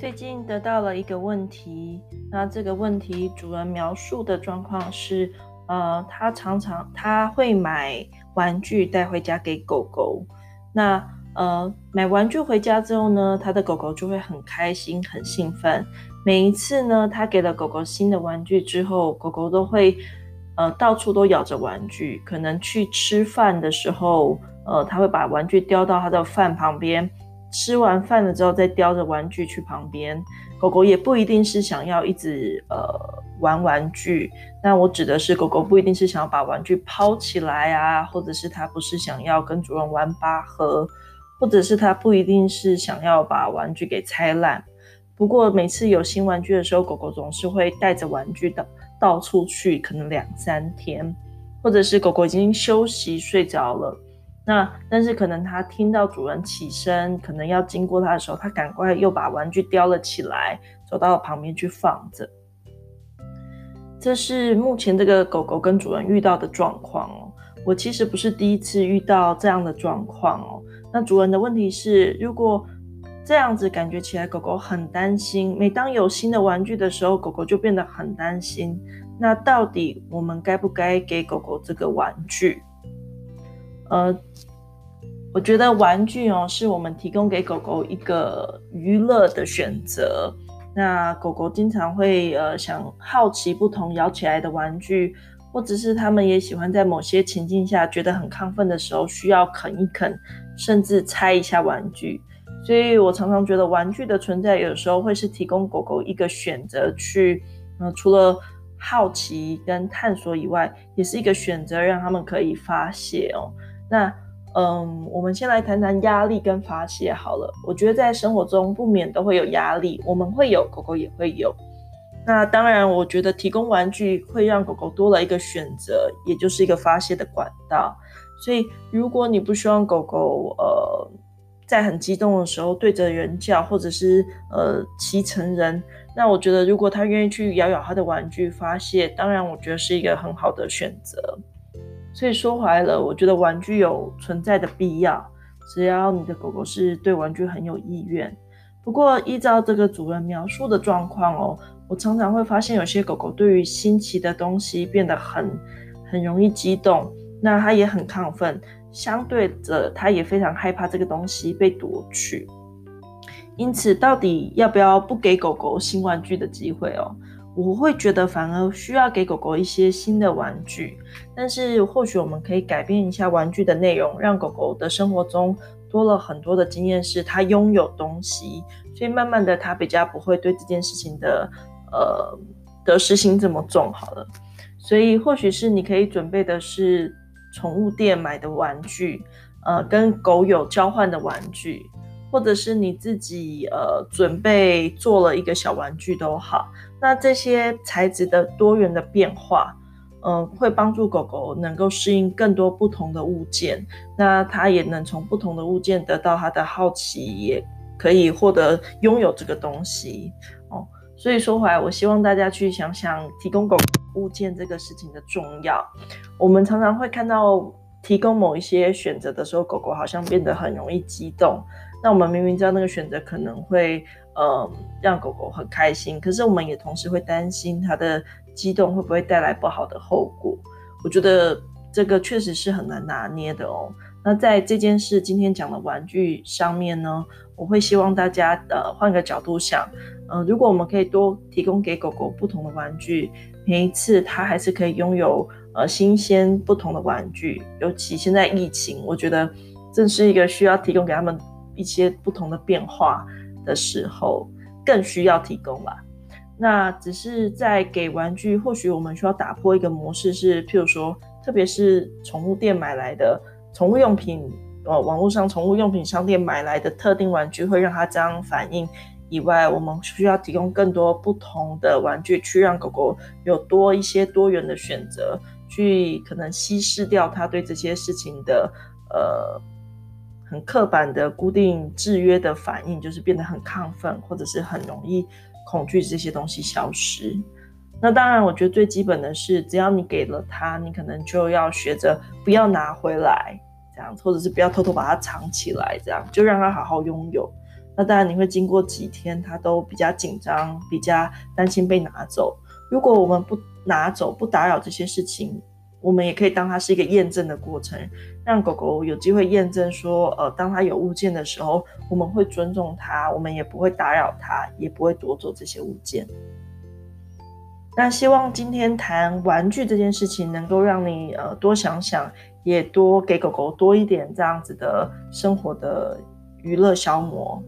最近得到了一个问题，那这个问题主人描述的状况是，呃，他常常他会买玩具带回家给狗狗，那呃买玩具回家之后呢，他的狗狗就会很开心、很兴奋。每一次呢，他给了狗狗新的玩具之后，狗狗都会呃到处都咬着玩具，可能去吃饭的时候，呃，他会把玩具叼到他的饭旁边。吃完饭了之后，再叼着玩具去旁边。狗狗也不一定是想要一直呃玩玩具，那我指的是狗狗不一定是想要把玩具抛起来啊，或者是它不是想要跟主人玩拔河，或者是它不一定是想要把玩具给拆烂。不过每次有新玩具的时候，狗狗总是会带着玩具到到处去，可能两三天，或者是狗狗已经休息睡着了。那但是可能他听到主人起身，可能要经过他的时候，他赶快又把玩具叼了起来，走到了旁边去放着。这是目前这个狗狗跟主人遇到的状况哦。我其实不是第一次遇到这样的状况哦。那主人的问题是，如果这样子感觉起来，狗狗很担心，每当有新的玩具的时候，狗狗就变得很担心。那到底我们该不该给狗狗这个玩具？呃，我觉得玩具哦，是我们提供给狗狗一个娱乐的选择。那狗狗经常会呃想好奇不同摇起来的玩具，或者是他们也喜欢在某些情境下觉得很亢奋的时候，需要啃一啃，甚至拆一下玩具。所以我常常觉得玩具的存在，有时候会是提供狗狗一个选择去，呃，除了好奇跟探索以外，也是一个选择，让他们可以发泄哦。那，嗯，我们先来谈谈压力跟发泄好了。我觉得在生活中不免都会有压力，我们会有，狗狗也会有。那当然，我觉得提供玩具会让狗狗多了一个选择，也就是一个发泄的管道。所以，如果你不希望狗狗呃在很激动的时候对着人叫，或者是呃骑成人，那我觉得如果它愿意去咬咬它的玩具发泄，当然我觉得是一个很好的选择。所以说回来了，我觉得玩具有存在的必要，只要你的狗狗是对玩具很有意愿。不过依照这个主人描述的状况哦，我常常会发现有些狗狗对于新奇的东西变得很很容易激动，那它也很亢奋，相对着它也非常害怕这个东西被夺去。因此，到底要不要不给狗狗新玩具的机会哦？我会觉得反而需要给狗狗一些新的玩具，但是或许我们可以改变一下玩具的内容，让狗狗的生活中多了很多的经验，是它拥有东西，所以慢慢的它比较不会对这件事情的呃得失心这么重。好了，所以或许是你可以准备的是宠物店买的玩具，呃，跟狗友交换的玩具，或者是你自己呃准备做了一个小玩具都好。那这些材质的多元的变化，嗯、会帮助狗狗能够适应更多不同的物件。那它也能从不同的物件得到它的好奇，也可以获得拥有这个东西哦。所以说回来，我希望大家去想想提供狗物件这个事情的重要。我们常常会看到提供某一些选择的时候，狗狗好像变得很容易激动。那我们明明知道那个选择可能会。呃，让狗狗很开心，可是我们也同时会担心它的激动会不会带来不好的后果。我觉得这个确实是很难拿捏的哦。那在这件事今天讲的玩具上面呢，我会希望大家呃换个角度想，呃，如果我们可以多提供给狗狗不同的玩具，每一次它还是可以拥有呃新鲜不同的玩具。尤其现在疫情，我觉得这是一个需要提供给他们一些不同的变化。的时候更需要提供吧。那只是在给玩具，或许我们需要打破一个模式，是譬如说，特别是宠物店买来的宠物用品，呃，网络上宠物用品商店买来的特定玩具会让它这样反应以外，我们需要提供更多不同的玩具，去让狗狗有多一些多元的选择，去可能稀释掉它对这些事情的呃。很刻板的固定制约的反应，就是变得很亢奋，或者是很容易恐惧这些东西消失。那当然，我觉得最基本的是，只要你给了他，你可能就要学着不要拿回来，这样，或者是不要偷偷把它藏起来，这样就让他好好拥有。那当然你会经过几天，他都比较紧张，比较担心被拿走。如果我们不拿走，不打扰这些事情，我们也可以当它是一个验证的过程，让狗狗有机会验证说，呃，当它有物件的时候，我们会尊重它，我们也不会打扰它，也不会夺走这些物件。那希望今天谈玩具这件事情，能够让你呃多想想，也多给狗狗多一点这样子的生活的娱乐消磨。